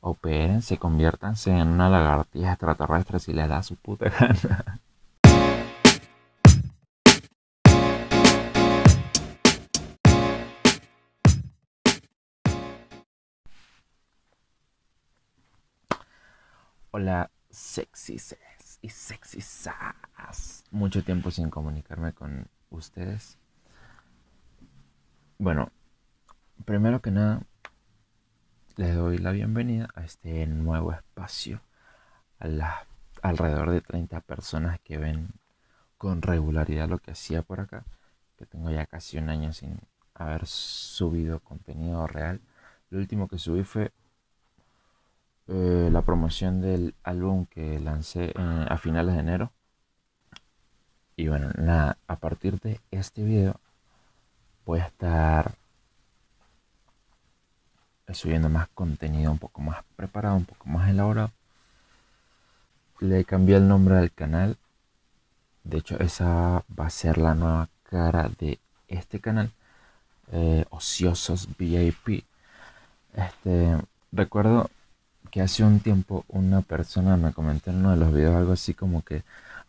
opérense, conviértanse en una lagartija extraterrestre si les da su puta gana. Hola, sexys y sexysas. Mucho tiempo sin comunicarme con ustedes. Bueno, primero que nada, les doy la bienvenida a este nuevo espacio. A las alrededor de 30 personas que ven con regularidad lo que hacía por acá. Que tengo ya casi un año sin haber subido contenido real. Lo último que subí fue eh, la promoción del álbum que lancé a finales de enero. Y bueno, nada, a partir de este video voy a estar subiendo más contenido un poco más preparado, un poco más elaborado. Le cambié el nombre al canal. De hecho, esa va a ser la nueva cara de este canal. Eh, Ociosos VIP. Este, recuerdo que hace un tiempo una persona me comentó en uno de los videos algo así como que,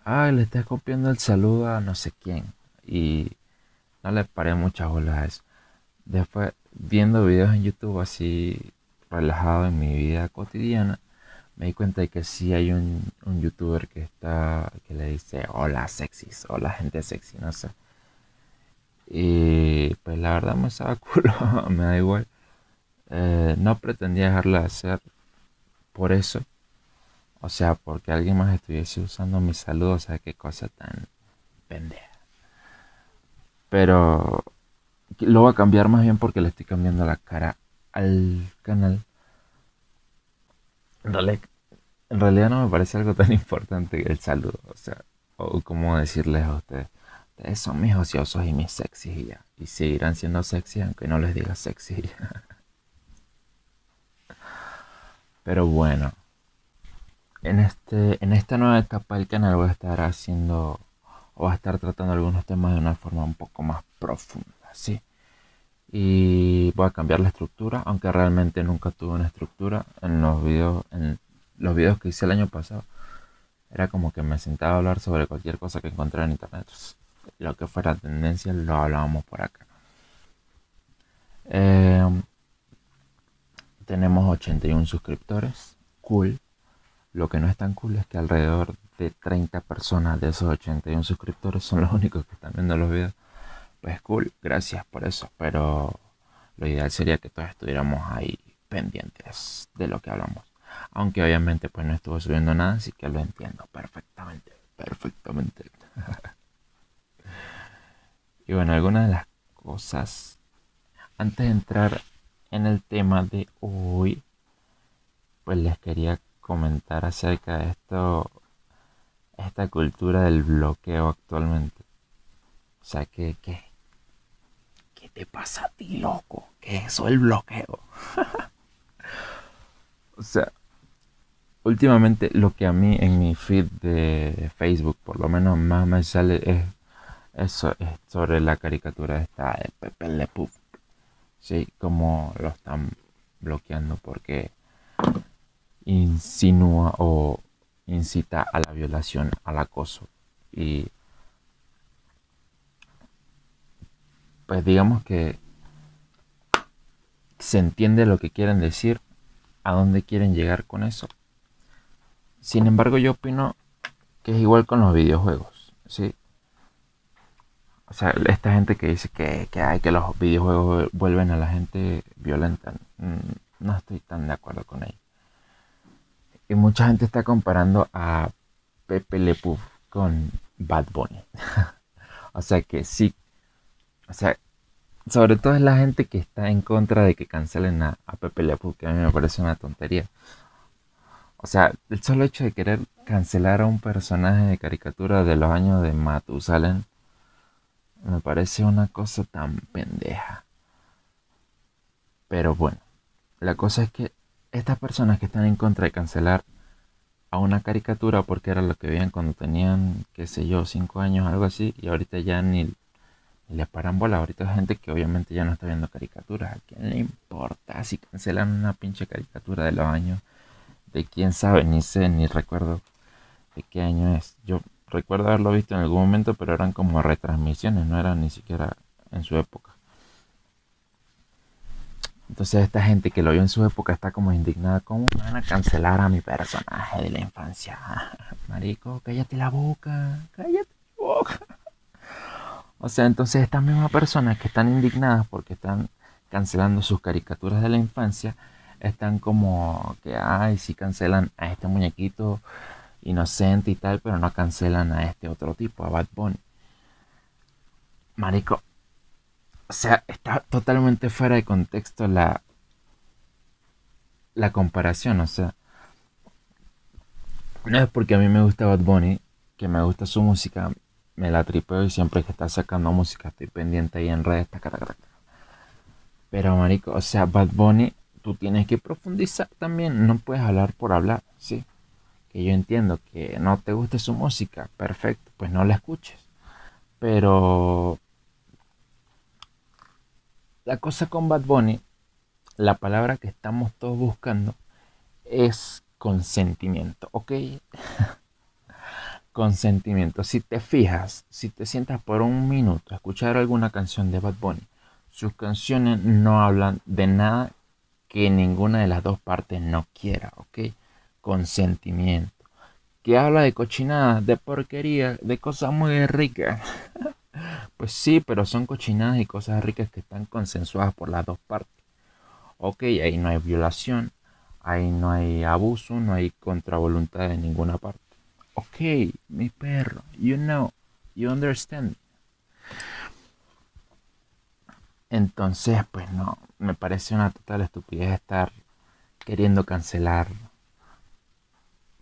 ay, le estás copiando el saludo a no sé quién. Y no le paré muchas bolas a eso. Después, viendo videos en YouTube así relajado en mi vida cotidiana, me di cuenta de que sí hay un, un youtuber que está, que le dice, hola sexys, hola gente sexy, no sé. Y pues la verdad me estaba culo, me da igual. Eh, no pretendía dejarla de hacer por eso. O sea, porque alguien más estuviese usando mi saludo, o sea, qué cosa tan pendeja. Pero lo voy a cambiar más bien porque le estoy cambiando la cara al canal. En realidad, no me parece algo tan importante el saludo. O sea, o como decirles a ustedes. Ustedes son mis ociosos y mis sexys y ya. Y seguirán siendo sexy aunque no les diga sexy. Pero bueno. En, este, en esta nueva etapa del canal voy a estar haciendo o voy a estar tratando algunos temas de una forma un poco más profunda, ¿sí? y voy a cambiar la estructura, aunque realmente nunca tuve una estructura en los videos, en los videos que hice el año pasado. Era como que me sentaba a hablar sobre cualquier cosa que encontré en internet. lo que fuera tendencia lo hablábamos por acá. Em, tenemos 81 suscriptores. Cool. Lo que no es tan cool es que alrededor de 30 personas de esos 81 suscriptores son los únicos que están viendo los videos pues cool, gracias por eso, pero lo ideal sería que todos estuviéramos ahí pendientes de lo que hablamos. Aunque obviamente pues no estuvo subiendo nada, así que lo entiendo perfectamente, perfectamente. y bueno, algunas de las cosas, antes de entrar en el tema de hoy, pues les quería comentar acerca de esto, esta cultura del bloqueo actualmente. O sea, que, que ¿Qué te pasa a ti, loco? ¿Qué es eso el bloqueo? o sea, últimamente lo que a mí en mi feed de Facebook por lo menos más me sale es eso es sobre la caricatura esta de Pepe Le. Sí, como lo están bloqueando porque insinúa o incita a la violación, al acoso y pues digamos que se entiende lo que quieren decir, a dónde quieren llegar con eso. Sin embargo, yo opino que es igual con los videojuegos, ¿sí? O sea, esta gente que dice que, hay que los videojuegos vuelven a la gente violenta, mm, no estoy tan de acuerdo con ello. Y mucha gente está comparando a Pepe Le con Bad Bunny. o sea que sí o sea, sobre todo es la gente que está en contra de que cancelen a, Pepe Le que a mí me parece una tontería. O sea, el solo hecho de querer cancelar a un personaje de caricatura de los años de Matusalén me parece una cosa tan pendeja. Pero bueno, la cosa es que estas personas que están en contra de cancelar a una caricatura porque era lo que veían cuando tenían, qué sé yo, cinco años, algo así, y ahorita ya ni Y le paran bola. Ahorita gente que obviamente ya no está viendo caricaturas. ¿A quién le importa si cancelan una pinche caricatura de los años? De quién sabe, ni sé, ni recuerdo de qué año es. Yo recuerdo haberlo visto en algún momento, pero eran como retransmisiones, no eran ni siquiera en su época. Entonces esta gente que lo vio en su época está como indignada. ¿Cómo van a cancelar a mi personaje de la infancia? Marico, cállate la boca, cállate la boca. O sea, entonces estas mismas personas que están indignadas porque están cancelando sus caricaturas de la infancia, están como que, ay, si cancelan a este muñequito inocente y tal, pero no cancelan a este otro tipo, a Bad Bunny. Marico, o sea, está totalmente fuera de contexto la, la comparación. O sea, no es porque a mí me gusta Bad Bunny, que me gusta su música, me la tripeo y siempre que está sacando música estoy pendiente ahí en redes. Pero, marico, o sea, Bad Bunny, tú tienes que profundizar también. No puedes hablar por hablar, ¿sí? Que yo entiendo que no te guste su música, perfecto, pues no la escuches. Pero la cosa con Bad Bunny, la palabra que estamos todos buscando es consentimiento, ¿ok? consentimiento. Si te fijas, si te sientas por un minuto a escuchar alguna canción de Bad Bunny, sus canciones no hablan de nada que ninguna de las dos partes no quiera, ¿ok? Consentimiento. Que habla de cochinadas, de porquería, de cosas muy ricas. Pues sí, pero son cochinadas y cosas ricas que están consensuadas por las dos partes. Ok, ahí no hay violación, ahí no hay abuso, no hay contravoluntad de ninguna parte. Ok, mi perro, you know, you understand. Entonces, pues no, me parece una total estupidez estar queriendo cancelar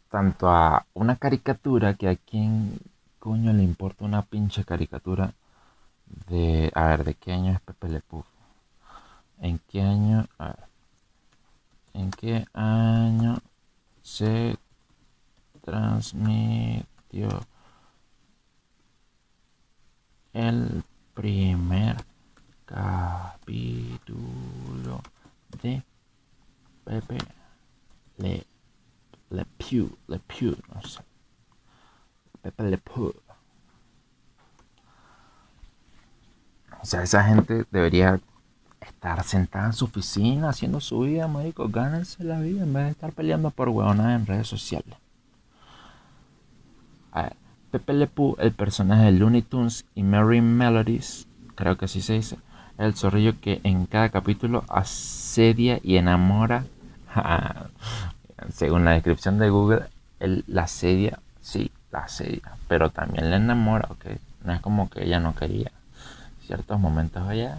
tanto a una caricatura que a quien coño le importa una pinche caricatura de... A ver, ¿de qué año es Pepe Le Pew? ¿En qué año... A ver, ¿En qué año se transmitió el primer capítulo de Pepe Le, Le Pew, Le Pew, no sé. Pepe Le Pew. O sea, esa gente debería estar sentada en su oficina haciendo su vida, marico. Gánense la vida en vez de estar peleando por huevonadas en redes sociales. Pepe Le Pew, el personaje de Looney Tunes y Mary Melodies, creo que así se dice, el zorrillo que en cada capítulo asedia y enamora. Según la descripción de Google, él la asedia, sí, la asedia, pero también la enamora, ok. No es como que ella no quería ciertos momentos allá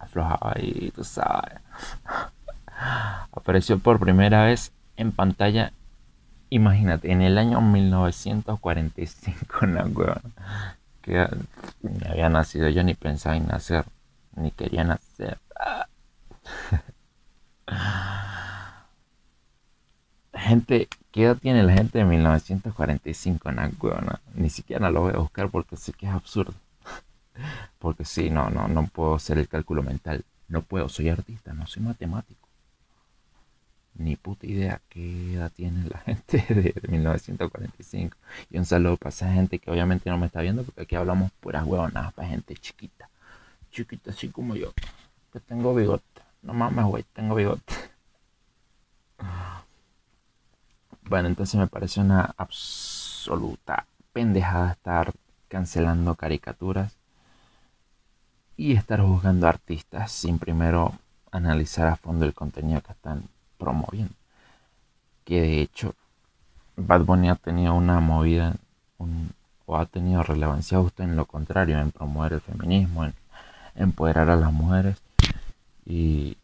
aflojaba y tú sabes. Apareció por primera vez en pantalla, imagínate, en el año 1945, una hueva. Que había nacido yo, ni pensaba en nacer, ni quería nacer. Gente, ¿qué edad tiene la gente de 1945 en la Ni siquiera lo voy a buscar porque sé que es absurdo. Porque sí, no, no, no puedo hacer el cálculo mental. No puedo, soy artista, no soy matemático. Ni puta idea qué edad tiene la gente de, 1945. Y un saludo para esa gente que obviamente no me está viendo porque aquí hablamos puras huevonadas para gente chiquita. Chiquita así como yo. Que tengo bigote. No mames, güey, tengo bigote. Bueno, entonces me parece una absoluta pendejada estar cancelando caricaturas y estar juzgando artistas sin primero analizar a fondo el contenido que están promoviendo. Que de hecho Bad Bunny ha tenido una movida o ha tenido relevancia justo en lo contrario, en promover el feminismo, en empoderar a las mujeres y,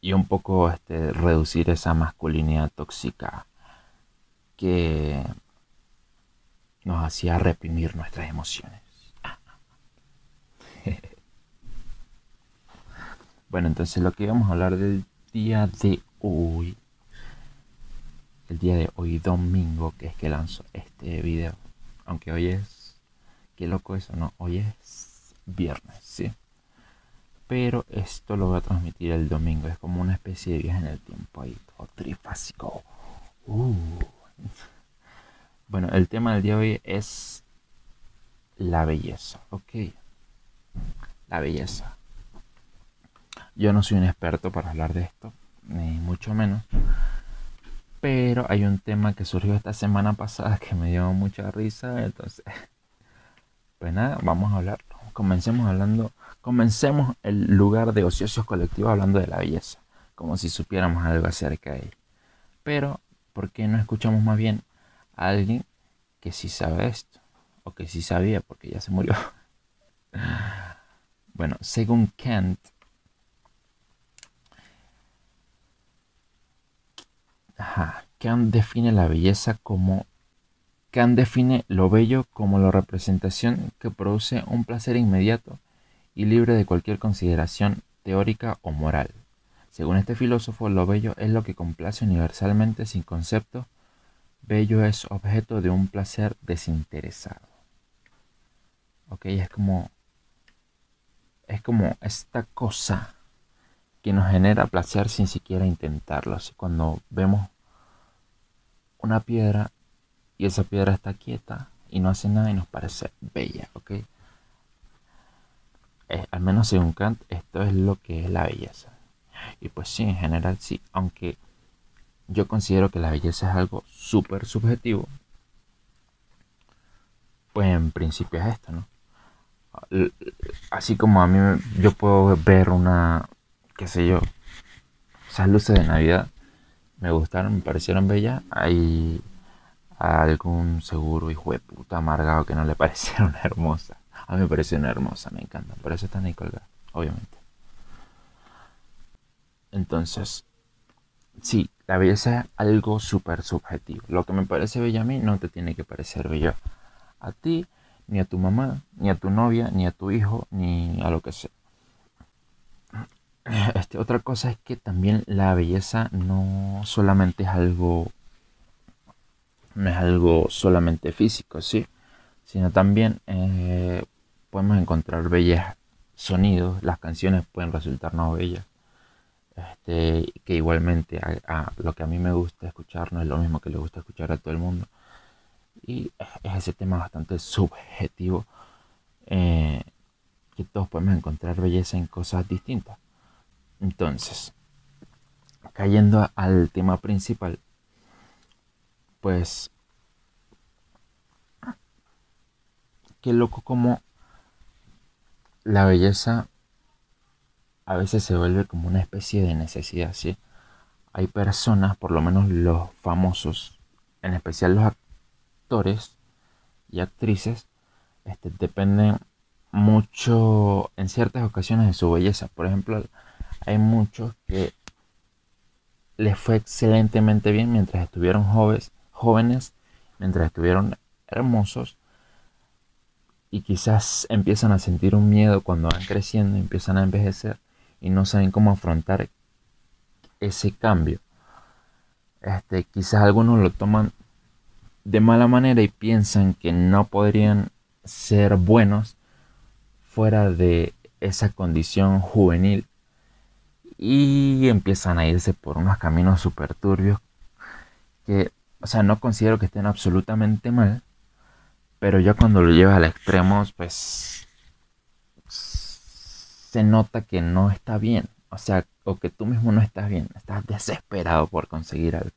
y un poco este, reducir esa masculinidad tóxica que nos hacía reprimir nuestras emociones. bueno, entonces lo que íbamos a hablar del día de hoy, el día de hoy domingo, que es que lanzo este video, aunque hoy es qué loco eso, ¿no? Hoy es viernes, ¿sí? Pero esto lo voy a transmitir el domingo. Es como una especie de viaje en el tiempo ahí, todo trifásico. Uh. Bueno, el tema del día de hoy es la belleza, ¿ok? La belleza. Yo no soy un experto para hablar de esto, ni mucho menos. Pero hay un tema que surgió esta semana pasada que me dio mucha risa, entonces, pues nada, vamos a hablarlo. Comencemos hablando, comencemos el lugar de ociosos colectivos hablando de la belleza, como si supiéramos algo acerca de él. Pero, ¿por qué no escuchamos más bien a alguien que sí sabe esto? O que sí sabía, porque ya se murió. Bueno, según Kant, Kant define la belleza como Kant define lo bello como la representación que produce un placer inmediato y libre de cualquier consideración teórica o moral. Según este filósofo, lo bello es lo que complace universalmente sin concepto. Bello es objeto de un placer desinteresado. Ok, es como. Es como esta cosa que nos genera placer sin siquiera intentarlo. Así cuando vemos una piedra y esa piedra está quieta y no hace nada y nos parece bella, ¿ok? Al menos según Kant, esto es lo que es la belleza. Y pues sí, en general sí, aunque yo considero que la belleza es algo súper subjetivo, pues en principio es esto, ¿no? Así como a mí yo puedo ver una qué sé yo, esas luces de Navidad me gustaron, me parecieron bellas. Hay algún seguro hijo de puta amargado que no le parecieron hermosas. A mí me parecieron hermosas, me encantan. Por eso están ahí colgadas, obviamente. Entonces, sí, la belleza es algo súper subjetivo. Lo que me parece bello a mí no te tiene que parecer bello a ti, ni a tu mamá, ni a tu novia, ni a tu hijo, ni a lo que sea. Este, otra cosa es que también la belleza no solamente es algo, no es algo solamente físico, sí, sino también eh, podemos encontrar bellos sonidos, las canciones pueden resultarnos bellas, este, que igualmente a, lo que a mí me gusta escuchar no es lo mismo que le gusta escuchar a todo el mundo. Y es ese tema bastante subjetivo, eh, que todos podemos encontrar belleza en cosas distintas. Entonces, cayendo al tema principal, pues, qué loco como la belleza a veces se vuelve como una especie de necesidad, ¿sí? Hay personas, por lo menos los famosos, en especial los actores y actrices, este, dependen mucho en ciertas ocasiones de su belleza. Por ejemplo, hay muchos que les fue excelentemente bien mientras estuvieron jóvenes, jóvenes, mientras estuvieron hermosos y quizás empiezan a sentir un miedo cuando van creciendo, empiezan a envejecer y no saben cómo afrontar ese cambio. Este, quizás algunos lo toman de mala manera y piensan que no podrían ser buenos fuera de esa condición juvenil y empiezan a irse por unos caminos súper turbios que, o sea, no considero que estén absolutamente mal, pero ya cuando lo llevas al extremo, pues se nota que no está bien, o sea, o que tú mismo no estás bien, estás desesperado por conseguir algo.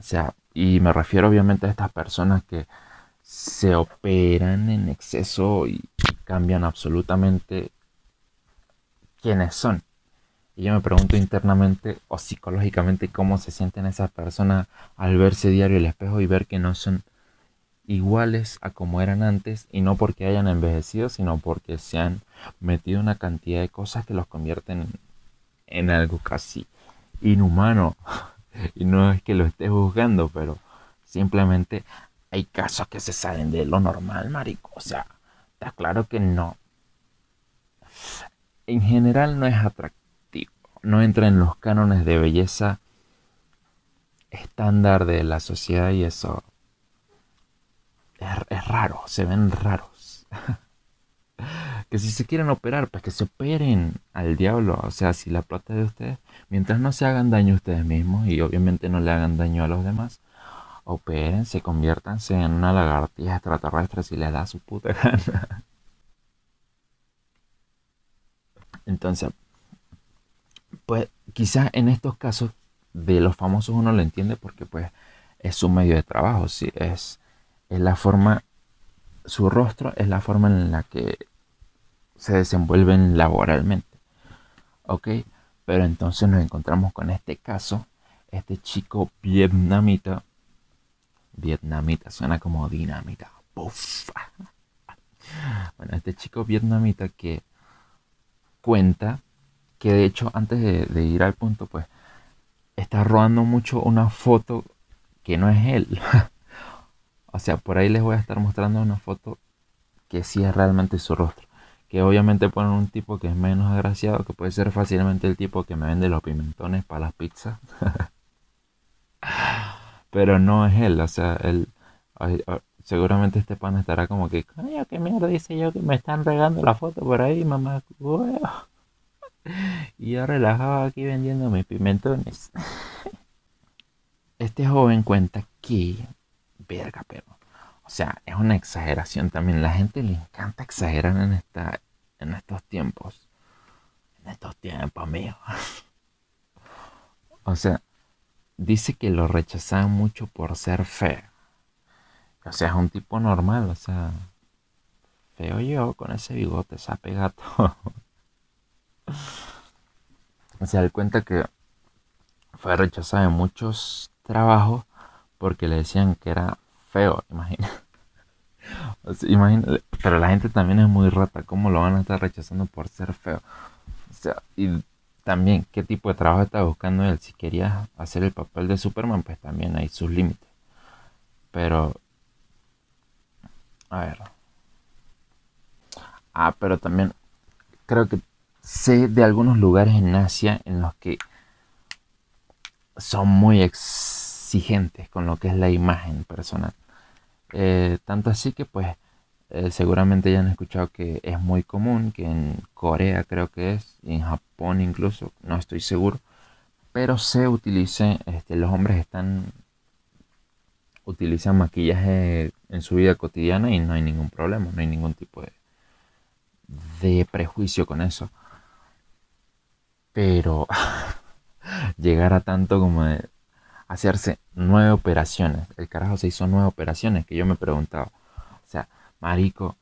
O sea, y me refiero obviamente a estas personas que se operan en exceso y cambian absolutamente quiénes son. Y yo me pregunto internamente o psicológicamente cómo se sienten esas personas al verse diario el espejo y ver que no son iguales a como eran antes y no porque hayan envejecido, sino porque se han metido una cantidad de cosas que los convierten en algo casi inhumano. Y no es que lo esté juzgando, pero simplemente hay casos que se salen de lo normal, marico. O sea, está claro que no. En general no es atractivo no entra en los cánones de belleza estándar de la sociedad y eso es, raro, se ven raros. que si se quieren operar, pues que se operen al diablo. O sea, si la plata de ustedes, mientras no se hagan daño a ustedes mismos y obviamente no le hagan daño a los demás, operen, se conviértanse en una lagartija extraterrestre si les da su puta gana. Entonces, pues quizás en estos casos de los famosos uno lo entiende porque pues es su medio de trabajo, ¿sí? es, es la forma, su rostro es la forma en la que se desenvuelven laboralmente. ¿Ok? Pero entonces nos encontramos con este caso, este chico vietnamita, vietnamita, suena como dinamita, Bueno, este chico vietnamita que cuenta que de hecho antes de, ir al punto, pues está rodando mucho una foto que no es él. o sea, por ahí les voy a estar mostrando una foto que sí es realmente su rostro. Que obviamente ponen un tipo que es menos agraciado, que puede ser fácilmente el tipo que me vende los pimentones para las pizzas. Pero no es él, o sea, él, seguramente este pan estará como que, coño, qué mierda dice yo que me están regando la foto por ahí, mamá. y yo relajado aquí vendiendo mis pimentones. este joven cuenta que, verga, pero, o sea, es una exageración también. La gente le encanta exagerar en, esta, en estos tiempos. En estos tiempos, mío. o sea, dice que lo rechazaban mucho por ser feo. O sea, es un tipo normal, o sea, feo yo con ese bigote, esa gato. Se da cuenta que fue rechazado en muchos trabajos porque le decían que era feo, imagina. pero la gente también es muy rata, ¿cómo lo van a estar rechazando por ser feo? O sea, y también, ¿qué tipo de trabajo está buscando él? Si quería hacer el papel de Superman, pues también hay sus límites. Pero a ver. Ah, pero también creo que sé de algunos lugares en Asia en los que son muy exigentes con lo que es la imagen personal. Eh, tanto así que pues eh, seguramente ya han escuchado que es muy común, que en Corea creo que es, y en Japón incluso, no estoy seguro, pero se utilice, este, los hombres están utilizan maquillaje en su vida cotidiana y no hay ningún problema, no hay ningún tipo de prejuicio con eso. Pero llegar a tanto como de hacerse nueve operaciones. El carajo se hizo nueve operaciones que yo me preguntaba. O sea, marico,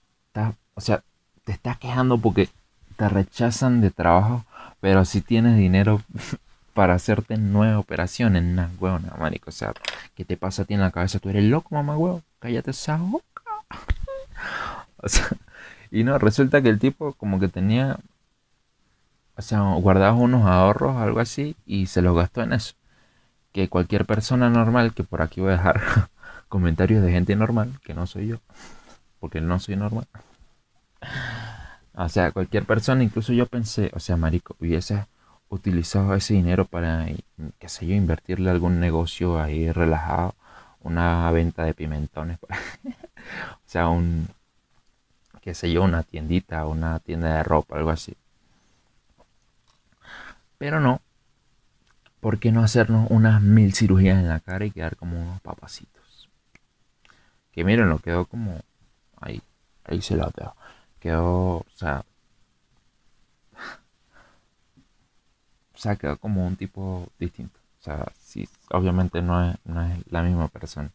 o sea, te estás quejando porque te rechazan de trabajo, pero si tienes dinero para hacerte nueve operaciones, una huevona, marico. O sea, ¿qué te pasa a ti en la cabeza? Tú eres loco, mamá huevo. Cállate esa boca. o sea, y no, resulta que el tipo como que tenía, o sea, guardaba unos ahorros, algo así, y se los gastó en eso. Que cualquier persona normal, que por aquí voy a dejar comentarios de gente normal, que no soy yo, porque no soy normal. O sea, cualquier persona, incluso yo pensé, o sea, marico, hubiese utilizado ese dinero para, qué sé yo, invertirle algún negocio ahí relajado, una venta de pimentones, o sea, un, qué sé yo, una tiendita, una tienda de ropa, algo así. Pero no, ¿por qué no hacernos unas mil cirugías en la cara y quedar como unos papacitos? Que miren, lo quedó como ahí, ahí se lo veo. Quedó, o sea, o sea, quedó como un tipo distinto. O sea, sí, obviamente no es, no es la misma persona.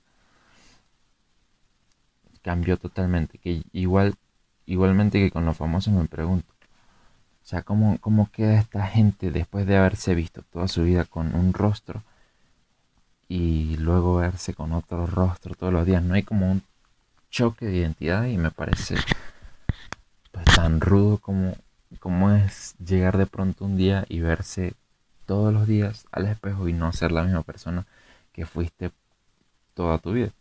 Cambió totalmente. Que igual, igualmente que con los famosos me pregunto. O sea, ¿cómo, ¿cómo queda esta gente después de haberse visto toda su vida con un rostro y luego verse con otro rostro todos los días? No hay como un choque de identidad y me parece pues, tan rudo como cómo es llegar de pronto un día y verse todos los días al espejo y no ser la misma persona que fuiste toda tu vida.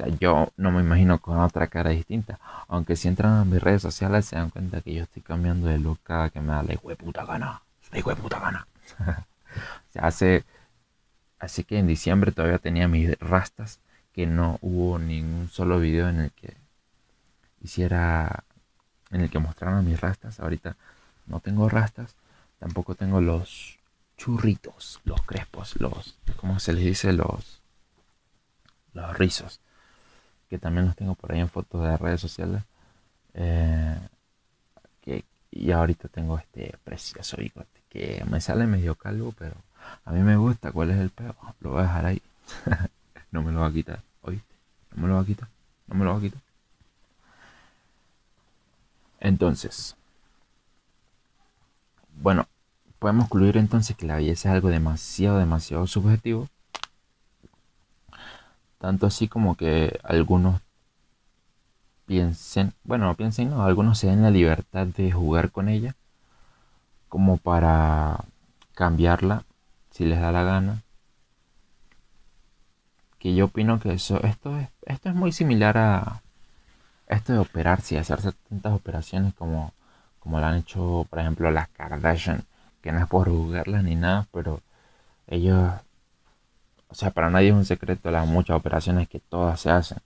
Sea, yo no me imagino con otra cara distinta. Aunque si entran a mis redes sociales se dan cuenta que yo estoy cambiando de look cada que me da la hijo de puta gana. La gana. o sea, hace, así que en diciembre todavía tenía mis rastas que no hubo ningún solo video en el que hiciera, en el que mostrara mis rastas. Ahorita no tengo rastas, tampoco tengo los churritos, los crespos, los, ¿cómo se les dice? Los, los rizos, que también los tengo por ahí en fotos de redes sociales. Eh, que, y ahorita tengo este precioso bigote que me sale medio calvo, pero a mí me gusta. ¿Cuál es el peo? Lo voy a dejar ahí. no me lo va a quitar, ¿oíste? No me lo va a quitar, no me lo va a quitar. Entonces, bueno, podemos concluir entonces que la belleza es algo demasiado, demasiado subjetivo. Tanto así como que algunos piensen, bueno, no piensen, no, algunos se den la libertad de jugar con ella como para cambiarla si les da la gana. Que yo opino que eso, esto es, esto es muy similar a esto de operarse y hacerse tantas operaciones como, como lo han hecho, por ejemplo, las Kardashian, que no es por juzgarlas ni nada, pero ellos, o sea, para nadie es un secreto las muchas operaciones que todas se hacen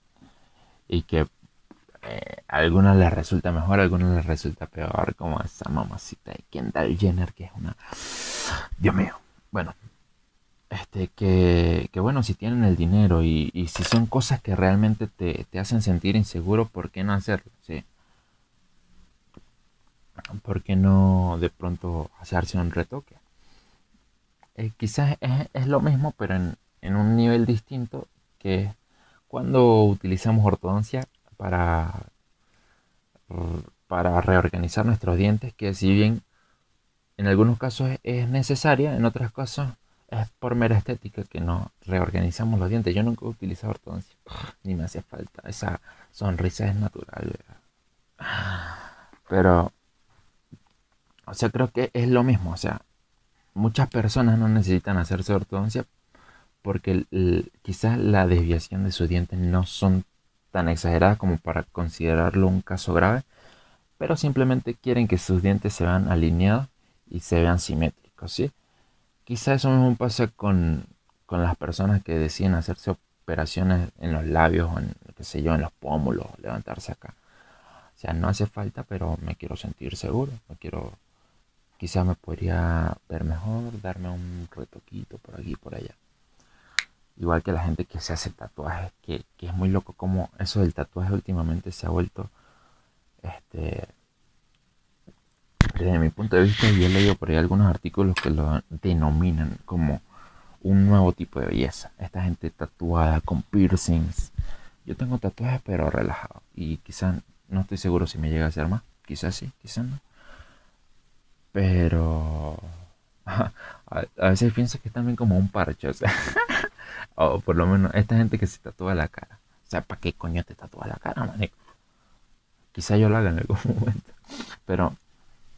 y que eh, a algunas les resulta mejor, a algunas les resulta peor, como esa mamacita de Kendall Jenner, que es una... Dios mío. Bueno, este, que, bueno, si tienen el dinero y, si son cosas que realmente te, hacen sentir inseguro, ¿por qué no hacerlo? ¿Sí? ¿Por qué no de pronto hacerse un retoque? Eh, quizás es, lo mismo, pero en, en, un nivel distinto, que cuando utilizamos ortodoncia para, para reorganizar nuestros dientes, que si bien en algunos casos es necesaria, en otros casos es por mera estética que no reorganizamos los dientes. Yo nunca he utilizado ortodoncia, ni me hace falta. Esa sonrisa es natural. Pero, o sea, creo que es lo mismo. O sea, muchas personas no necesitan hacerse ortodoncia porque quizás la desviación de sus dientes no son tan exageradas como para considerarlo un caso grave, pero simplemente quieren que sus dientes se vean alineados y se vean simétricos, ¿sí? Quizá eso mismo pasa con, con las personas que deciden hacerse operaciones en los labios o en, qué sé yo, en los pómulos, levantarse acá. O sea, no hace falta, pero me quiero sentir seguro. Me quiero, quizá me podría ver mejor, darme un retoquito por aquí y por allá. Igual que la gente que se hace tatuajes, que, que es muy loco como eso del tatuaje últimamente se ha vuelto este desde mi punto de vista, yo he leído por ahí algunos artículos que lo denominan como un nuevo tipo de belleza. Esta gente tatuada con piercings. Yo tengo tatuajes, pero relajado. Y quizás no estoy seguro si me llega a hacer más. Quizás sí, quizás no. Pero a, veces pienso que es también como un parche. O, por lo menos esta gente que se tatúa la cara. O sea, ¿para qué coño te tatúa la cara, manico? Quizá yo lo haga en algún momento. Pero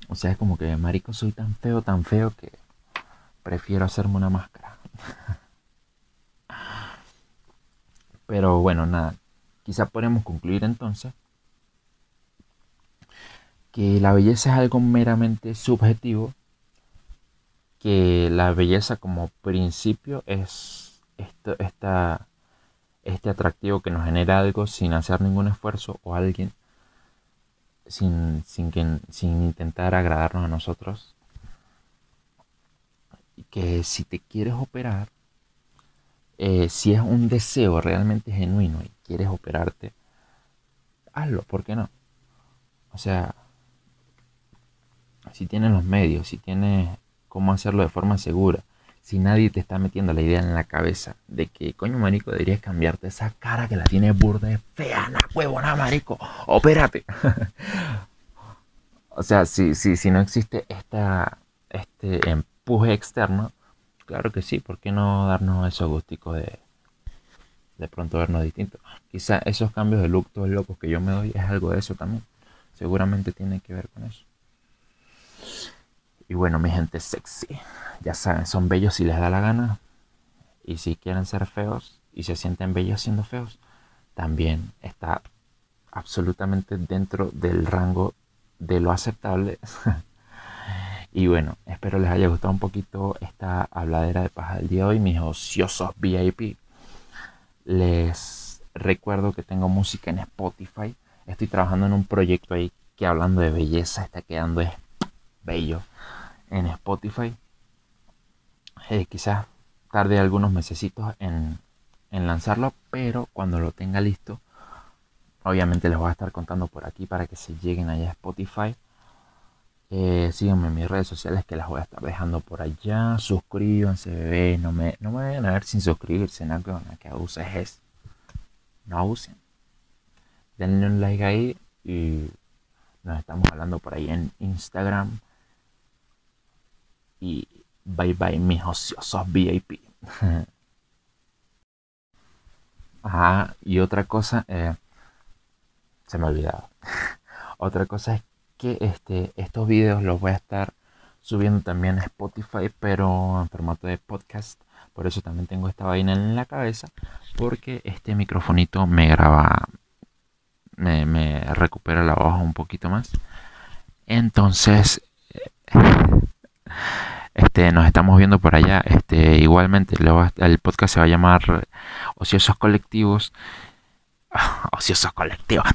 o sea, es como que, marico, soy tan feo, tan feo que prefiero hacerme una máscara. Pero bueno, nada. Quizá podemos concluir entonces que la belleza es algo meramente subjetivo, que la belleza como principio es esto, este atractivo que nos genera algo sin hacer ningún esfuerzo o alguien sin, sin, que, sin intentar agradarnos a nosotros. Y que si te quieres operar, eh, si es un deseo realmente genuino y quieres operarte, hazlo, ¿por qué no? O sea, si tienes los medios, si tienes cómo hacerlo de forma segura, si nadie te está metiendo la idea en la cabeza de que, coño, marico, deberías cambiarte esa cara que la tienes burda de fea, na huevona, marico, opérate. o sea, si, si, si no existe esta, este empuje externo, claro que sí, ¿por qué no darnos esos gusticos de, de pronto vernos distintos? Quizá esos cambios de look todos locos que yo me doy es algo de eso también. Seguramente tiene que ver con eso. Y bueno, mi gente sexy, ya saben, son bellos si les da la gana. Y si quieren ser feos y se sienten bellos siendo feos, también está absolutamente dentro del rango de lo aceptable. y bueno, espero les haya gustado un poquito esta habladera de paja del día de hoy, mis ociosos VIP. Les recuerdo que tengo música en Spotify. Estoy trabajando en un proyecto ahí que hablando de belleza está quedando es bello en Spotify. Eh, quizás tarde algunos mesecitos en, en lanzarlo, pero cuando lo tenga listo, obviamente les voy a estar contando por aquí para que se lleguen allá a Spotify. Eh, síganme en mis redes sociales que las voy a estar dejando por allá. Suscríbanse, bebé. No me, no me vayan a ver sin suscribirse. No que, que abuses es. No abusen. Denle un like ahí y nos estamos hablando por ahí en Instagram. Y bye bye mis ociosos VIP. Ajá, y otra cosa, eh, se me ha olvidado. otra cosa es que este, estos videos los voy a estar subiendo también a Spotify, pero en formato de podcast. Por eso también tengo esta vaina en la cabeza, porque este microfonito me graba, me, me recupera la voz un poquito más. Entonces, este, nos estamos viendo por allá. Este, igualmente, el podcast se va a llamar Ociosos Colectivos. Ociosos Colectivos,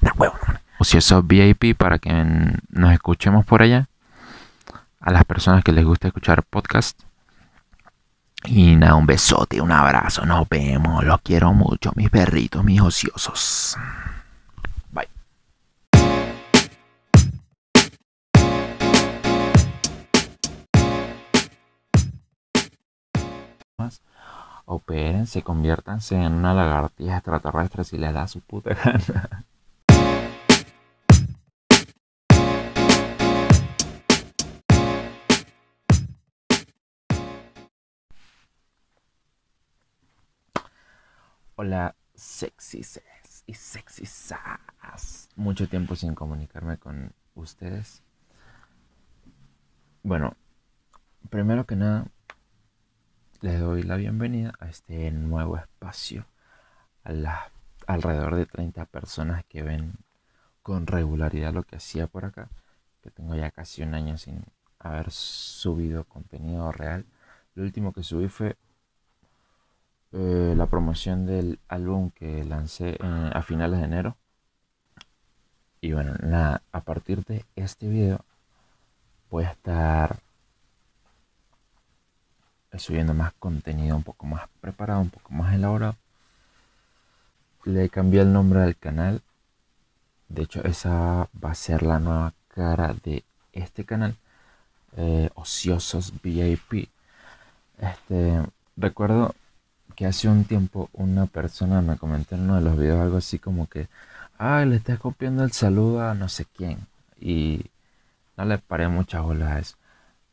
Ociosos VIP para que nos escuchemos por allá. A las personas que les gusta escuchar podcast. Y nada, un besote, un abrazo, nos vemos, los quiero mucho, mis perritos, mis ociosos. Opérense, conviértanse en una lagartija extraterrestre si les da su puta gana. Hola, sexys y sexysas. Mucho tiempo sin comunicarme con ustedes. Bueno, primero que nada, les doy la bienvenida a este nuevo espacio. A las alrededor de 30 personas que ven con regularidad lo que hacía por acá. Que tengo ya casi un año sin haber subido contenido real. Lo último que subí fue eh, la promoción del álbum que lancé a finales de enero. Y bueno, nada, a partir de este video voy a estar subiendo más contenido un poco más preparado, un poco más elaborado. Le cambié el nombre al canal. De hecho, esa va a ser la nueva cara de este canal. Eh, Ociosos VIP. Este, recuerdo que hace un tiempo una persona me comentó en uno de los videos algo así como que, ay, le estás copiando el saludo a no sé quién. Y no le paré muchas bolas a eso.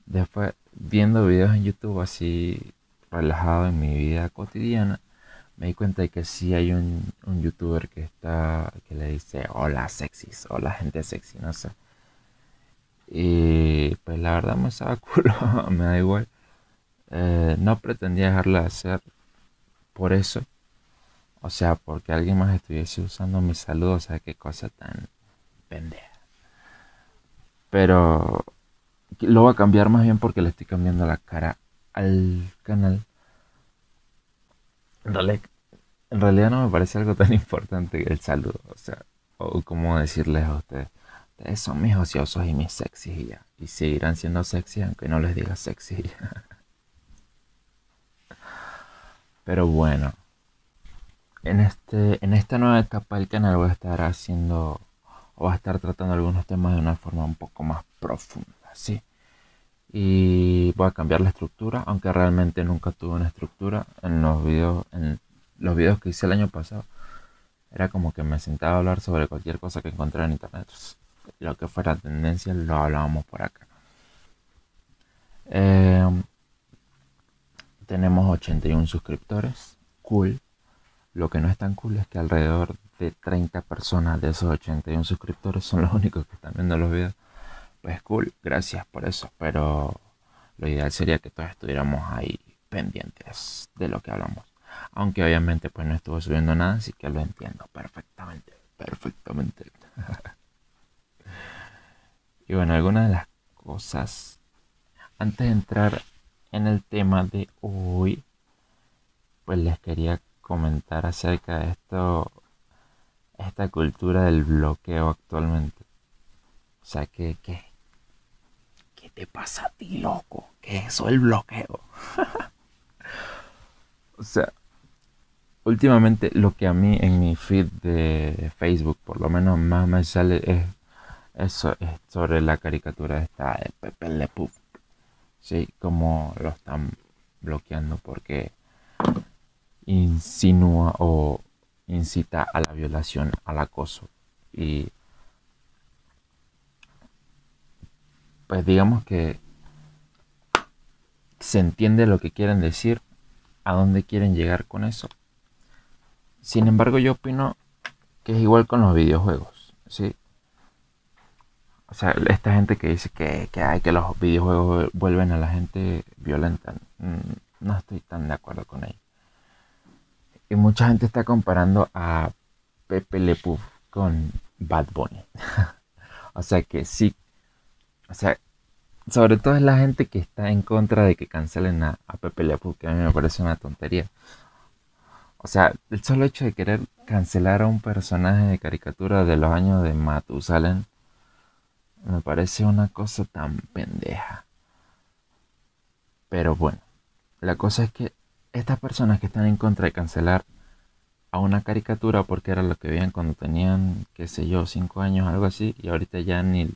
Después viendo videos en YouTube así relajado en mi vida cotidiana, me di cuenta de que sí hay un, youtuber que está, que le dice, hola sexys, hola gente sexy, no sé. Y pues la verdad me estaba culo, me da igual. Eh, no pretendía dejarla de hacer por eso. O sea, porque alguien más estuviese usando mi saludo, o sea, qué cosa tan pendeja. Pero lo voy a cambiar más bien porque le estoy cambiando la cara al canal. En realidad, no me parece algo tan importante el saludo. O sea, o como decirles a ustedes. Ustedes son mis ociosos y mis sexys y ya. Y seguirán siendo sexy aunque no les diga sexy. Pero bueno. En, este, en esta nueva etapa del canal voy a estar haciendo o voy a estar tratando algunos temas de una forma un poco más profunda. ¿Sí? y voy a cambiar la estructura aunque realmente nunca tuve una estructura en los videos en los videos que hice el año pasado. Era como que me sentaba a hablar sobre cualquier cosa que encontré en internet. Lo que fuera tendencia lo hablábamos por acá. Em, tenemos 81 suscriptores. Cool. Lo que no es tan cool es que alrededor de 30 personas de esos 81 suscriptores son los únicos que están viendo los videos pues cool, gracias por eso, pero lo ideal sería que todos estuviéramos ahí pendientes de lo que hablamos. Aunque obviamente pues no estuve subiendo nada, así que lo entiendo perfectamente, perfectamente. y bueno, algunas de las cosas, antes de entrar en el tema de hoy, pues les quería comentar acerca de esto esta cultura del bloqueo actualmente. O sea, que, ¿qué? ¿Qué te pasa a ti, loco? ¿Qué es eso el bloqueo? o sea, últimamente lo que a mí en mi feed de Facebook por lo menos más me sale es eso es sobre la caricatura esta de Pepe Le. Sí, como lo están bloqueando porque insinúa o incita a la violación, al acoso. Y pues digamos que se entiende lo que quieren decir, a dónde quieren llegar con eso. Sin embargo, yo opino que es igual con los videojuegos, ¿sí? O sea, esta gente que dice que, hay que los videojuegos vuelven a la gente violenta, mm, no estoy tan de acuerdo con ello. Y mucha gente está comparando a Pepe Le Puff con Bad Bunny. o sea que sí. O sea, sobre todo es la gente que está en contra de que cancelen a, Pepe Le que a mí me parece una tontería. O sea, el solo hecho de querer cancelar a un personaje de caricatura de los años de Matusalem me parece una cosa tan pendeja. Pero bueno, la cosa es que estas personas que están en contra de cancelar a una caricatura porque era lo que veían cuando tenían, qué sé yo, cinco años, algo así, y ahorita ya ni,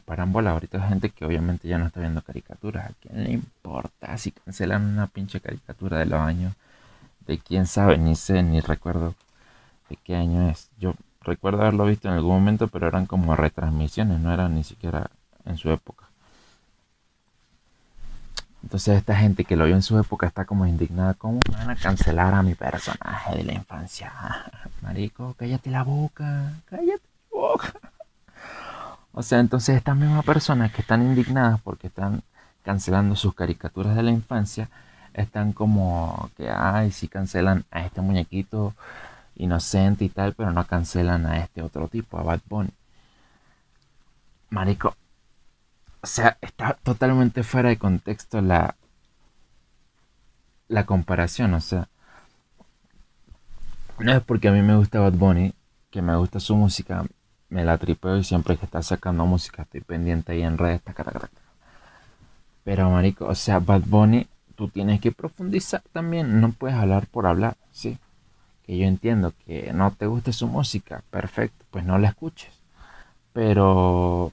paran bola. Ahorita gente que obviamente ya no está viendo caricaturas. ¿A quién le importa si cancelan una pinche caricatura de los años? De quién sabe, ni sé, ni recuerdo de qué año es. Yo recuerdo haberlo visto en algún momento, pero eran como retransmisiones, no eran ni siquiera en su época. Entonces esta gente que lo vio en su época está como indignada. ¿Cómo van a cancelar a mi personaje de la infancia? Marico, cállate la boca. Cállate la boca. O sea, entonces estas mismas personas que están indignadas porque están cancelando sus caricaturas de la infancia, están como que, ay, si cancelan a este muñequito inocente y tal, pero no cancelan a este otro tipo, a Bad Bunny. Marico, o sea, está totalmente fuera de contexto la, la comparación. O sea, no es porque a mí me gusta Bad Bunny, que me gusta su música, me la tripeo y siempre que está sacando música estoy pendiente ahí en redes. Pero, marico, o sea, Bad Bunny, tú tienes que profundizar también. No puedes hablar por hablar, ¿sí? Que yo entiendo que no te guste su música, perfecto, pues no la escuches. Pero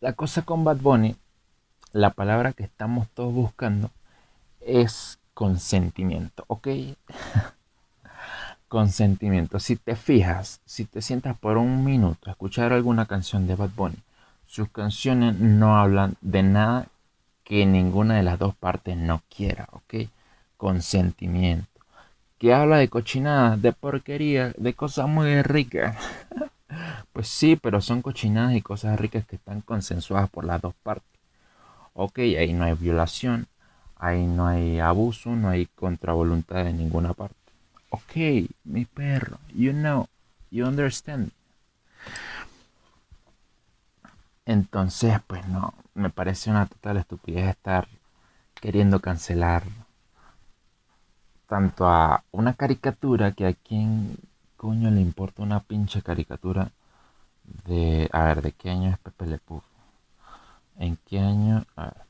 la cosa con Bad Bunny, la palabra que estamos todos buscando es consentimiento, ¿ok? consentimiento. Si te fijas, si te sientas por un minuto a escuchar alguna canción de Bad Bunny, sus canciones no hablan de nada que ninguna de las dos partes no quiera, ¿ok? Consentimiento. Que habla de cochinada, de porquería, de cosas muy ricas. Pues sí, pero son cochinadas y cosas ricas que están consensuadas por las dos partes. Ok, ahí no hay violación, ahí no hay abuso, no hay contravoluntad de ninguna parte. Ok, mi perro, you know, you understand. Entonces, pues no, me parece una total estupidez estar queriendo cancelar tanto a una caricatura que a quien coño le importa una pinche caricatura de... A ver, ¿de qué año es Pepe Le Puff? ¿En qué año... A ver,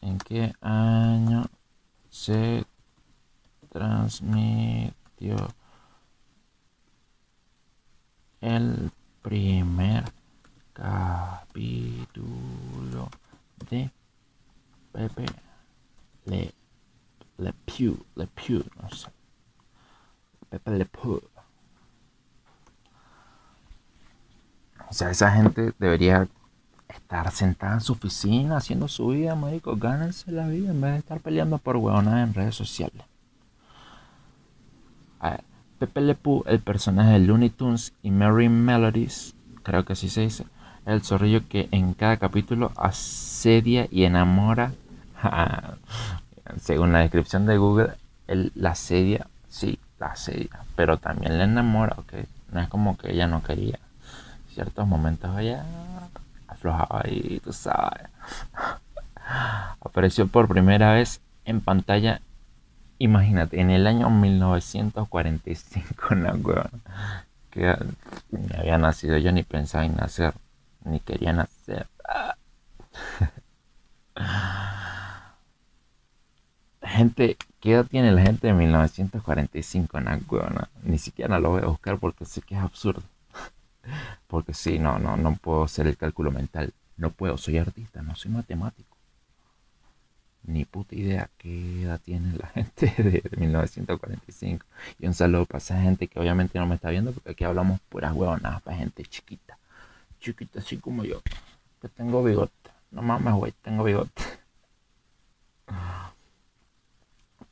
¿En qué año se transmitió el primer capítulo de Pepe Le, Le Pew, Le Pew, no sé. Pepe Le Pew. O sea, esa gente debería estar sentada en su oficina haciendo su vida, marico. Gánense la vida en vez de estar peleando por huevonadas en redes sociales. Pepe el personaje de Looney Tunes y Mary Melodies, creo que así se dice, el zorrillo que en cada capítulo asedia y enamora. según la descripción de Google, él la asedia, sí, la asedia, pero también le enamora, ok. No es como que ella no quería ciertos momentos allá aflojaba y tú sabes. Apareció por primera vez en pantalla imagínate, en el año 1945, no, que me había nacido, yo ni pensaba en nacer, ni quería nacer. gente, ¿qué edad tiene la gente de 1945 en Ni siquiera lo voy a buscar porque sé que es absurdo. Porque sí, no, no, no puedo hacer el cálculo mental. No puedo, soy artista, no soy matemático. Ni puta idea qué edad tiene la gente de, 1945. Y un saludo para esa gente que obviamente no me está viendo porque aquí hablamos puras huevonadas para gente chiquita. Chiquita así como yo. Que tengo bigote. No mames, güey, tengo bigote.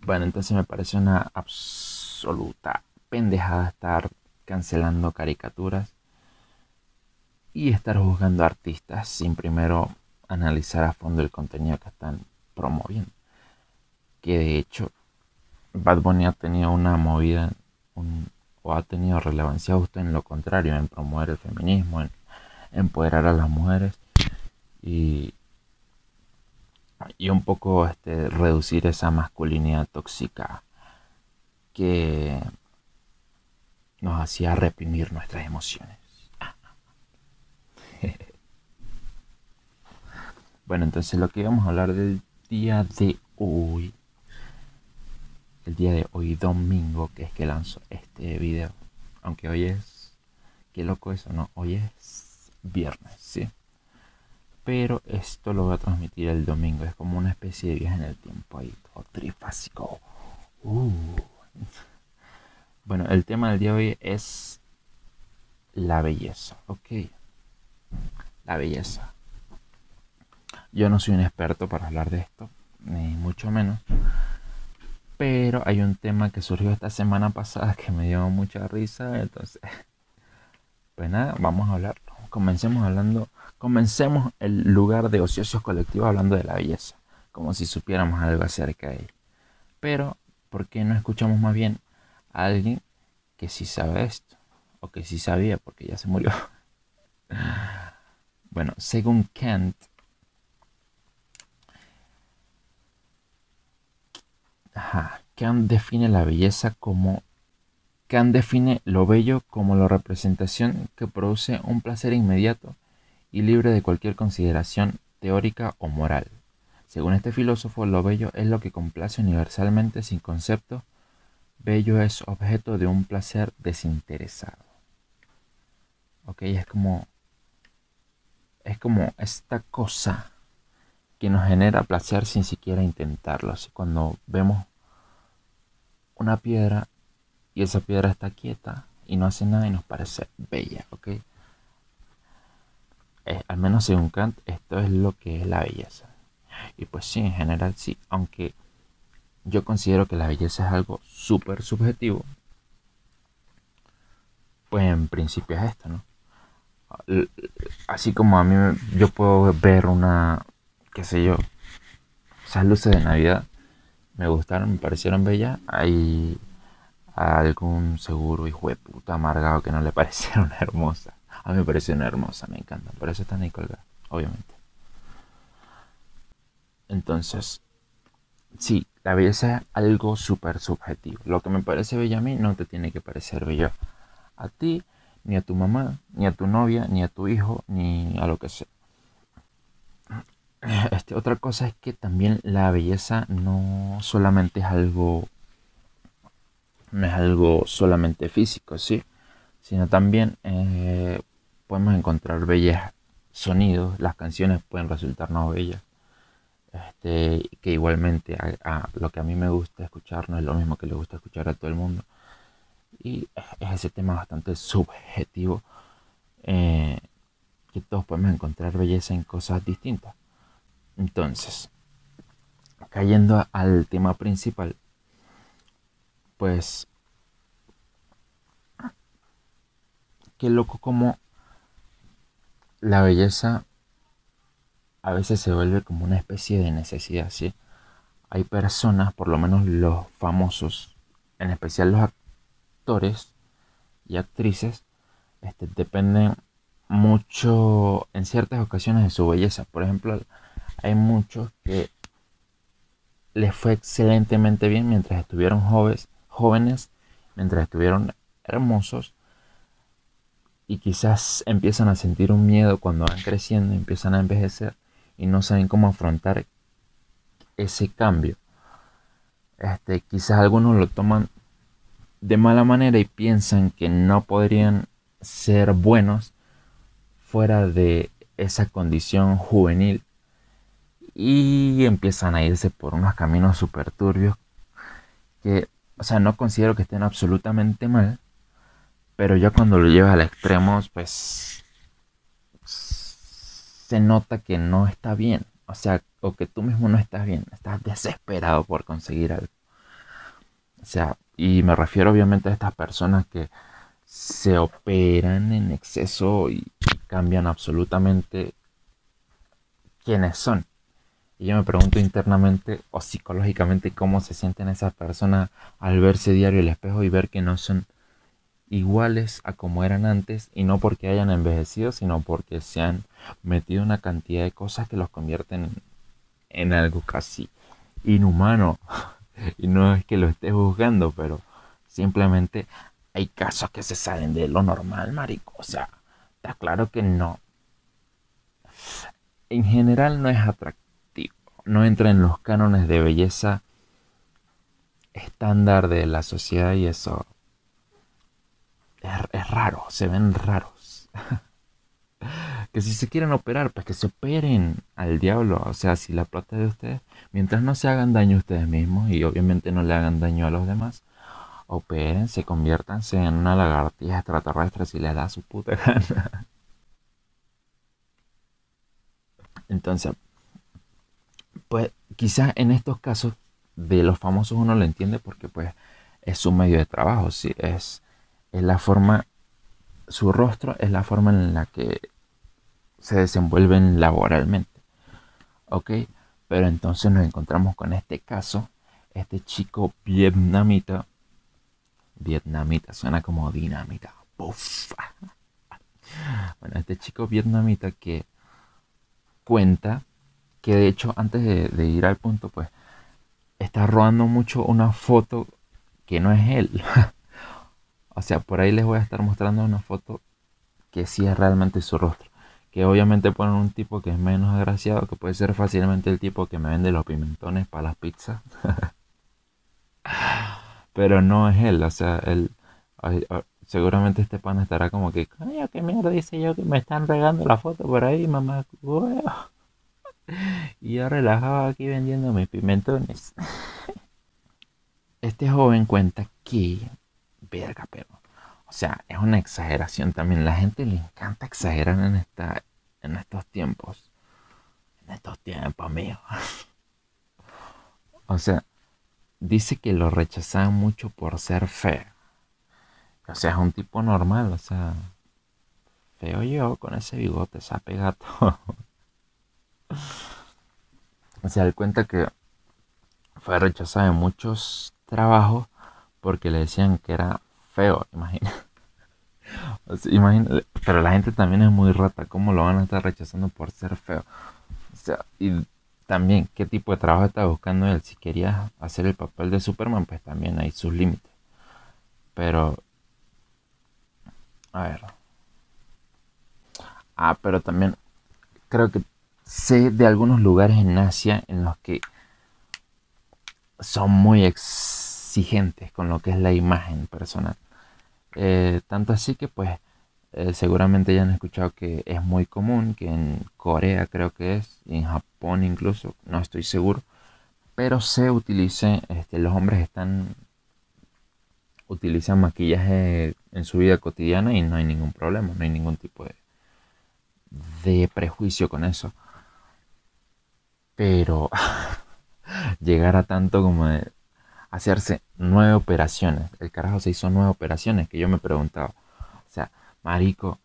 Bueno, entonces me parece una absoluta pendejada estar cancelando caricaturas y estar juzgando artistas sin primero analizar a fondo el contenido que están promoviendo. Que de hecho, Bad Bunny ha tenido una movida o ha tenido relevancia justo en lo contrario, en promover el feminismo, en empoderar a las mujeres y, y un poco este, reducir esa masculinidad tóxica que nos hacía reprimir nuestras emociones. bueno, entonces lo que vamos a hablar del día de hoy, el día de hoy domingo, que es que lanzo este video, aunque hoy es, qué loco eso, ¿no? Hoy es viernes, ¿sí? Pero esto lo voy a transmitir el domingo, es como una especie de viaje en el tiempo ahí, todo trifásico. Uh. Bueno, el tema del día de hoy es la belleza, ok. La belleza. Yo no soy un experto para hablar de esto, ni mucho menos. Pero hay un tema que surgió esta semana pasada que me dio mucha risa. Entonces, pues nada, vamos a hablarlo. Comencemos hablando, comencemos el lugar de ociosos colectivos hablando de la belleza, como si supiéramos algo acerca de ella. Pero, ¿por qué no escuchamos más bien a alguien que sí sabe esto? O que sí sabía porque ya se murió. Bueno, según Kant, Kant define la belleza como Kant define lo bello como la representación que produce un placer inmediato y libre de cualquier consideración teórica o moral. Según este filósofo, lo bello es lo que complace universalmente sin concepto. Bello es objeto de un placer desinteresado. Ok, es como es como esta cosa que nos genera placer sin siquiera intentarlo. Así cuando vemos una piedra y esa piedra está quieta y no hace nada y nos parece bella, ¿ok? Eh, al menos según Kant, esto es lo que es la belleza. Y pues sí, en general sí, aunque yo considero que la belleza es algo súper subjetivo, pues en principio es esto, ¿no? así como a mí yo puedo ver una, qué sé yo, esas luces de Navidad me gustaron, me parecieron bellas, hay algún seguro hijo de puta amargado que no le parecieron hermosas. A mí me parecieron hermosas, me encantan, por eso están ahí colgadas, obviamente. Entonces, sí, la belleza es algo súper subjetivo. Lo que me parece bello a mí no te tiene que parecer bello a ti ni a tu mamá, ni a tu novia, ni a tu hijo, ni a lo que sea. Este, otra cosa es que también la belleza no solamente es algo, no es algo solamente físico, sí, sino también eh, podemos encontrar bellas sonidos, las canciones pueden resultarnos bellas. Este, que igualmente a, lo que a mí me gusta escuchar no es lo mismo que le gusta escuchar a todo el mundo. Y es ese tema bastante subjetivo eh, que todos podemos encontrar belleza en cosas distintas. Entonces, cayendo al tema principal, pues, qué loco como la belleza a veces se vuelve como una especie de necesidad, ¿sí? Hay personas, por lo menos los famosos, en especial los, actores y actrices este, dependen mucho en ciertas ocasiones de su belleza. Por ejemplo, hay muchos que les fue excelentemente bien mientras estuvieron jóvenes, jóvenes, mientras estuvieron hermosos y quizás empiezan a sentir un miedo cuando van creciendo, empiezan a envejecer y no saben cómo afrontar ese cambio. Este, quizás algunos lo toman de mala manera y piensan que no podrían ser buenos fuera de esa condición juvenil y empiezan a irse por unos caminos súper turbios que, o sea, no considero que estén absolutamente mal, pero ya cuando lo llevas al extremo, pues se nota que no está bien, o sea, o que tú mismo no estás bien, estás desesperado por conseguir algo. O sea, y me refiero obviamente a estas personas que se operan en exceso y cambian absolutamente quiénes son. Y yo me pregunto internamente o psicológicamente cómo se sienten esas personas al verse diario el espejo y ver que no son iguales a como eran antes y no porque hayan envejecido, sino porque se han metido una cantidad de cosas que los convierten en algo casi inhumano. Y no es que lo esté juzgando, pero simplemente hay casos que se salen de lo normal, marico. O sea, está claro que no. En general no es atractivo no entra en los cánones de belleza estándar de la sociedad y eso es, raro, se ven raros. que si se quieren operar, pues que se operen al diablo. O sea, si la plata de ustedes, mientras no se hagan daño a ustedes mismos y obviamente no le hagan daño a los demás, operen, se conviértanse en una lagartija extraterrestre si les da su puta gana. Entonces, pues quizás en estos casos de los famosos uno lo entiende porque pues es su medio de trabajo, ¿sí? es, es la forma, su rostro es la forma en la que se desenvuelven laboralmente. ¿Ok? Pero entonces nos encontramos con este caso, este chico vietnamita, vietnamita, suena como dinamita, Bueno, este chico vietnamita que cuenta que de hecho antes de, ir al punto, pues está robando mucho una foto que no es él. o sea, por ahí les voy a estar mostrando una foto que sí es realmente su rostro. Que obviamente ponen un tipo que es menos agraciado, que puede ser fácilmente el tipo que me vende los pimentones para las pizzas. Pero no es él, o sea, él, seguramente este pan estará como que, coño, qué mierda dice yo que me están regando la foto por ahí, mamá. Y yo relajaba aquí vendiendo mis pimentones. Este joven cuenta que, verga, pero, o sea, es una exageración también. La gente le encanta exagerar en, esta, en estos tiempos. En estos tiempos, mío. O sea, dice que lo rechazaban mucho por ser feo. O sea, es un tipo normal, o sea, feo yo con ese bigote, esa pegato. se da cuenta que fue rechazado en muchos trabajos porque le decían que era feo, imagina. pero la gente también es muy rata, ¿cómo lo van a estar rechazando por ser feo? O sea, y también, ¿qué tipo de trabajo está buscando él? Si quería hacer el papel de Superman, pues también hay sus límites. Pero, a ver. Ah, pero también creo que sé de algunos lugares en Asia en los que son muy exigentes con lo que es la imagen personal. Eh, tanto así que pues eh, seguramente ya han escuchado que es muy común, que en Corea creo que es, y en Japón incluso, no estoy seguro, pero se utilice, este, los hombres están utilizan maquillaje en su vida cotidiana y no hay ningún problema, no hay ningún tipo de, de prejuicio con eso. Pero llegar a tanto como de hacerse nueve operaciones. El carajo se hizo nueve operaciones que yo me preguntaba. O sea, marico,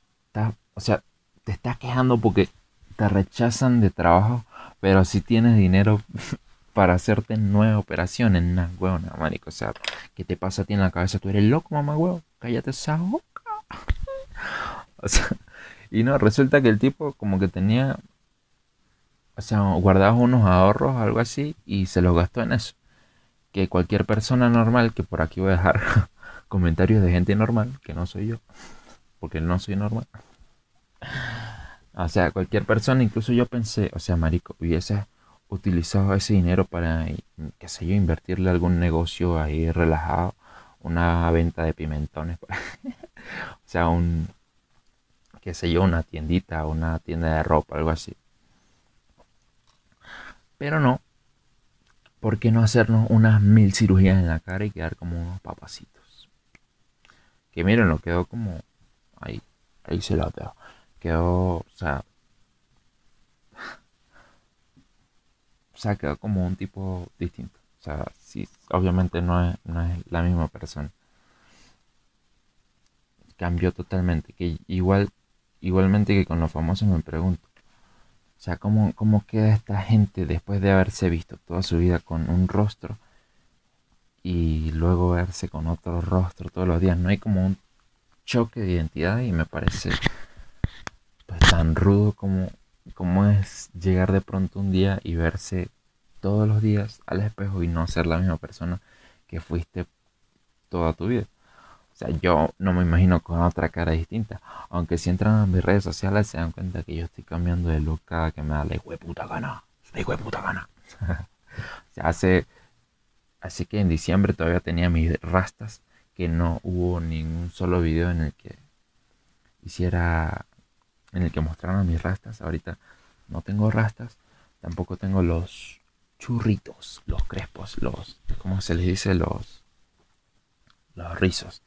o sea, te estás quejando porque te rechazan de trabajo, pero si tienes dinero para hacerte nueve operaciones, nah, huevona, marico. O sea, ¿qué te pasa a ti en la cabeza? Tú eres loco, mamá, huevo. Cállate esa boca. o sea, y no, resulta que el tipo como que tenía o sea, guardaba unos ahorros, algo así, y se los gastó en eso. Que cualquier persona normal, que por aquí voy a dejar comentarios de gente normal, que no soy yo, porque no soy normal. O sea, cualquier persona, incluso yo pensé, o sea, marico, hubiese utilizado ese dinero para, qué sé yo, invertirle algún negocio ahí relajado, una venta de pimentones, o sea, un, qué sé yo, una tiendita, una tienda de ropa, algo así. Pero no, ¿por qué no hacernos unas mil cirugías en la cara y quedar como unos papacitos? Que miren, lo quedó como, ahí, ahí se lo veo. Quedó, o sea, o sea, quedó como un tipo distinto. O sea, sí, obviamente no es, no es la misma persona. Cambió totalmente. Que igual, igualmente que con los famosos me pregunto. O sea, ¿cómo, ¿cómo queda esta gente después de haberse visto toda su vida con un rostro y luego verse con otro rostro todos los días? No hay como un choque de identidad y me parece pues, tan rudo como cómo es llegar de pronto un día y verse todos los días al espejo y no ser la misma persona que fuiste toda tu vida. O sea, yo no me imagino con otra cara distinta. Aunque si entran a mis redes sociales se dan cuenta que yo estoy cambiando de look cada que me da la hijo puta gana. La puta gana. o sea, hace... Así que en diciembre todavía tenía mis rastas. Que no hubo ningún solo video en el que hiciera en el que mostraron mis rastas. Ahorita no tengo rastas, tampoco tengo los churritos, los crespos, los, ¿cómo se les dice? Los, los rizos,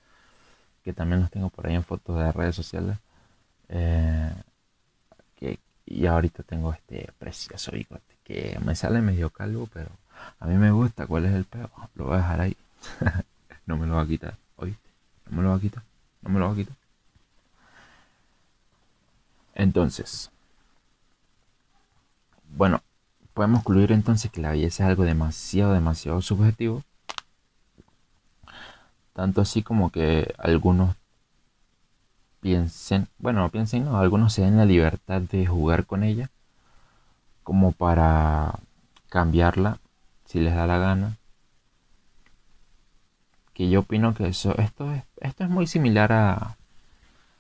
que también los tengo por ahí en fotos de redes sociales. Eh, y ahorita tengo este precioso bigote que me sale medio calvo, pero a mí me gusta. ¿Cuál es el peo? Lo voy a dejar ahí. no me lo va a quitar, ¿oíste? No me lo va a quitar, no me lo va a quitar. Entonces, bueno, podemos concluir entonces que la belleza es algo demasiado, demasiado subjetivo. Tanto así como que algunos piensen, bueno, no piensen, no, algunos se den la libertad de jugar con ella como para cambiarla si les da la gana. Que yo opino que eso, esto es, esto es muy similar a,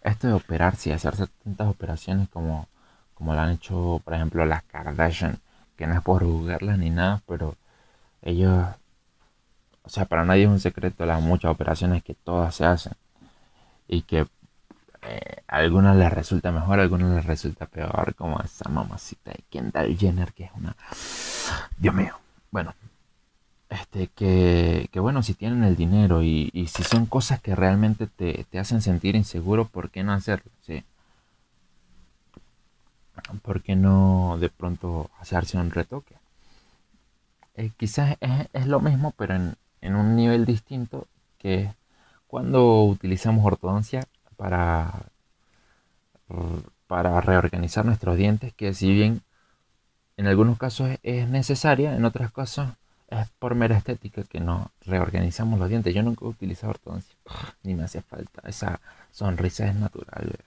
esto de operarse y hacerse tantas operaciones como, como lo han hecho, por ejemplo, las Kardashian, que no es por juzgarlas ni nada, pero ellos, o sea, para nadie es un secreto las muchas operaciones que todas se hacen y que eh, a algunas les resulta mejor, a algunas les resulta peor, como esa mamacita de Kendall Jenner, que es una... Dios mío. Bueno, este, que, que, bueno, si tienen el dinero y, y si son cosas que realmente te, te, hacen sentir inseguro, ¿por qué no hacerlo? ¿Sí? ¿Por qué no de pronto hacerse un retoque? Eh, quizás es, es, lo mismo, pero en, en, un nivel distinto, que cuando utilizamos ortodoncia para, para reorganizar nuestros dientes, que si bien en algunos casos es necesaria, en otros casos es por mera estética que no reorganizamos los dientes. Yo nunca he utilizado ortodoncia, ni me hace falta. Esa sonrisa es natural,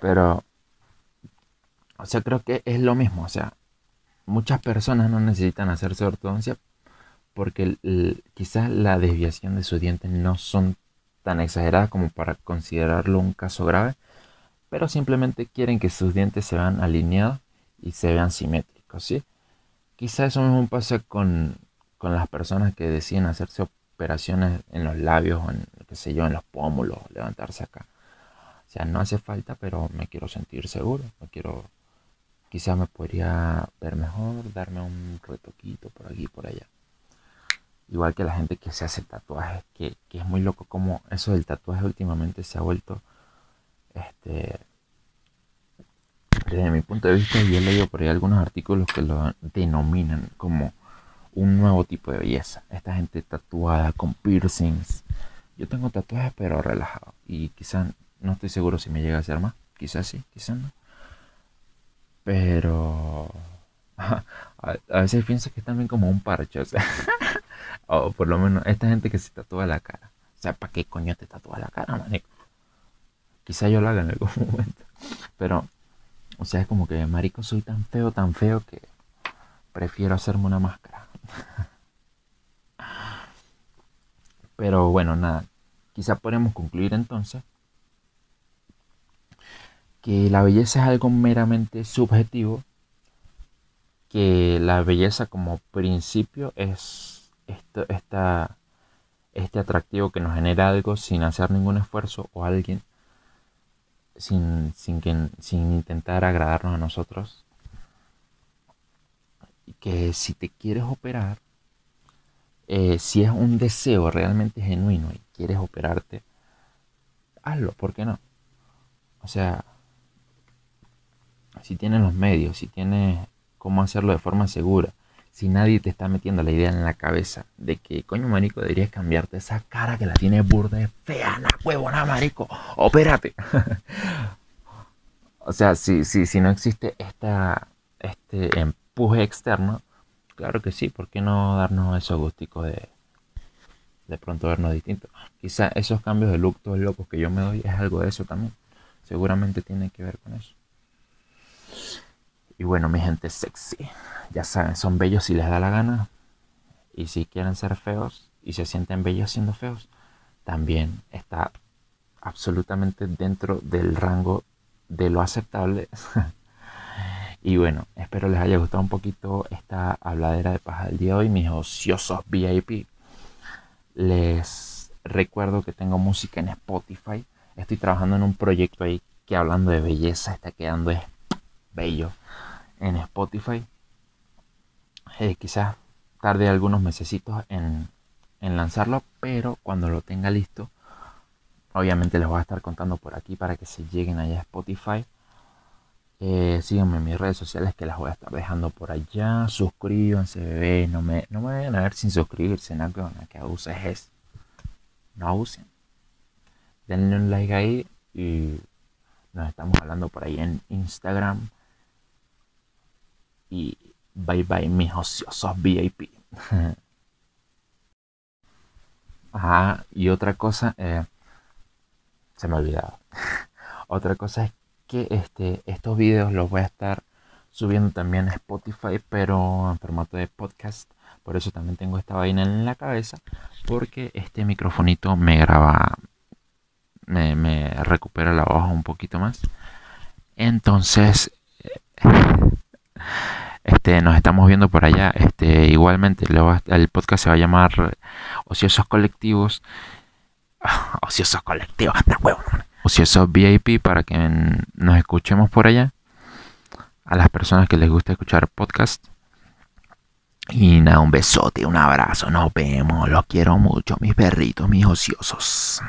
Pero, o sea, creo que es lo mismo. O sea, muchas personas no necesitan hacerse ortodoncia porque quizás la desviación de sus dientes no son tan exageradas como para considerarlo un caso grave, pero simplemente quieren que sus dientes se vean alineados y se vean simétricos, ¿sí? Quizá eso mismo pasa con, con las personas que deciden hacerse operaciones en los labios o en, qué sé yo, en los pómulos, levantarse acá. O sea, no hace falta, pero me quiero sentir seguro. Me quiero, quizá me podría ver mejor, darme un retoquito por aquí y por allá. Igual que la gente que se hace tatuajes, que, que es muy loco como eso del tatuaje últimamente se ha vuelto este desde mi punto de vista, yo he leído por ahí algunos artículos que lo denominan como un nuevo tipo de belleza. Esta gente tatuada con piercings. Yo tengo tatuajes pero relajado. Y quizás no estoy seguro si me llega a hacer más. Quizás sí, quizás no. Pero a, veces pienso que es también como un parche. O, sea, o por lo menos esta gente que se tatúa la cara. O sea, ¿para qué coño te tatúa la cara, manico? Quizá yo lo haga en algún momento. Pero O sea, es como que, marico, soy tan feo, tan feo que prefiero hacerme una máscara. Pero bueno, nada. Quizá podemos concluir entonces que la belleza es algo meramente subjetivo, que la belleza como principio es esto, este atractivo que nos genera algo sin hacer ningún esfuerzo o alguien sin, sin, que, sin intentar agradarnos a nosotros. Que si te quieres operar, eh, si es un deseo realmente genuino y quieres operarte, hazlo, ¿por qué no? O sea, si tienes los medios, si tienes cómo hacerlo de forma segura, si nadie te está metiendo la idea en la cabeza de que, coño, marico, deberías cambiarte esa cara que la tienes burda de fea, na huevona, marico, opérate. o sea, si, si, si no existe esta, este empuje externo, claro que sí, ¿por qué no darnos esos gusticos de de pronto vernos distintos? Quizá esos cambios de look todos locos que yo me doy es algo de eso también. Seguramente tiene que ver con eso. Y bueno, mi gente sexy, ya saben, son bellos si les da la gana. Y si quieren ser feos y se sienten bellos siendo feos, también está absolutamente dentro del rango de lo aceptable. y bueno, espero les haya gustado un poquito esta habladera de paja del día de hoy, mis ociosos VIP. Les recuerdo que tengo música en Spotify. Estoy trabajando en un proyecto ahí que hablando de belleza está quedando bello en Spotify. Eh, quizás tarde algunos mesecitos en, en lanzarlo, pero cuando lo tenga listo, obviamente les voy a estar contando por aquí para que se lleguen allá a Spotify. Eh, síganme en mis redes sociales que las voy a estar dejando por allá. Suscríbanse, bebé. No me, no me vayan a ver sin suscribirse. Nada que, que abuses es. No abusen. Denle un like ahí y nos estamos hablando por ahí en Instagram. Y bye bye mis ociosos VIP. Ajá, y otra cosa, eh, se me olvidaba. otra cosa es que este, estos videos los voy a estar subiendo también a Spotify, pero en formato de podcast. Por eso también tengo esta vaina en la cabeza, porque este microfonito me graba, me, me recupera la voz un poquito más. Entonces, este, nos estamos viendo por allá. Este, igualmente, el podcast se va a llamar Ociosos Colectivos. Ociosos Colectivos, Ociosos VIP para que nos escuchemos por allá. A las personas que les gusta escuchar podcast. Y nada, un besote, un abrazo. Nos vemos. Los quiero mucho, mis perritos, mis ociosos.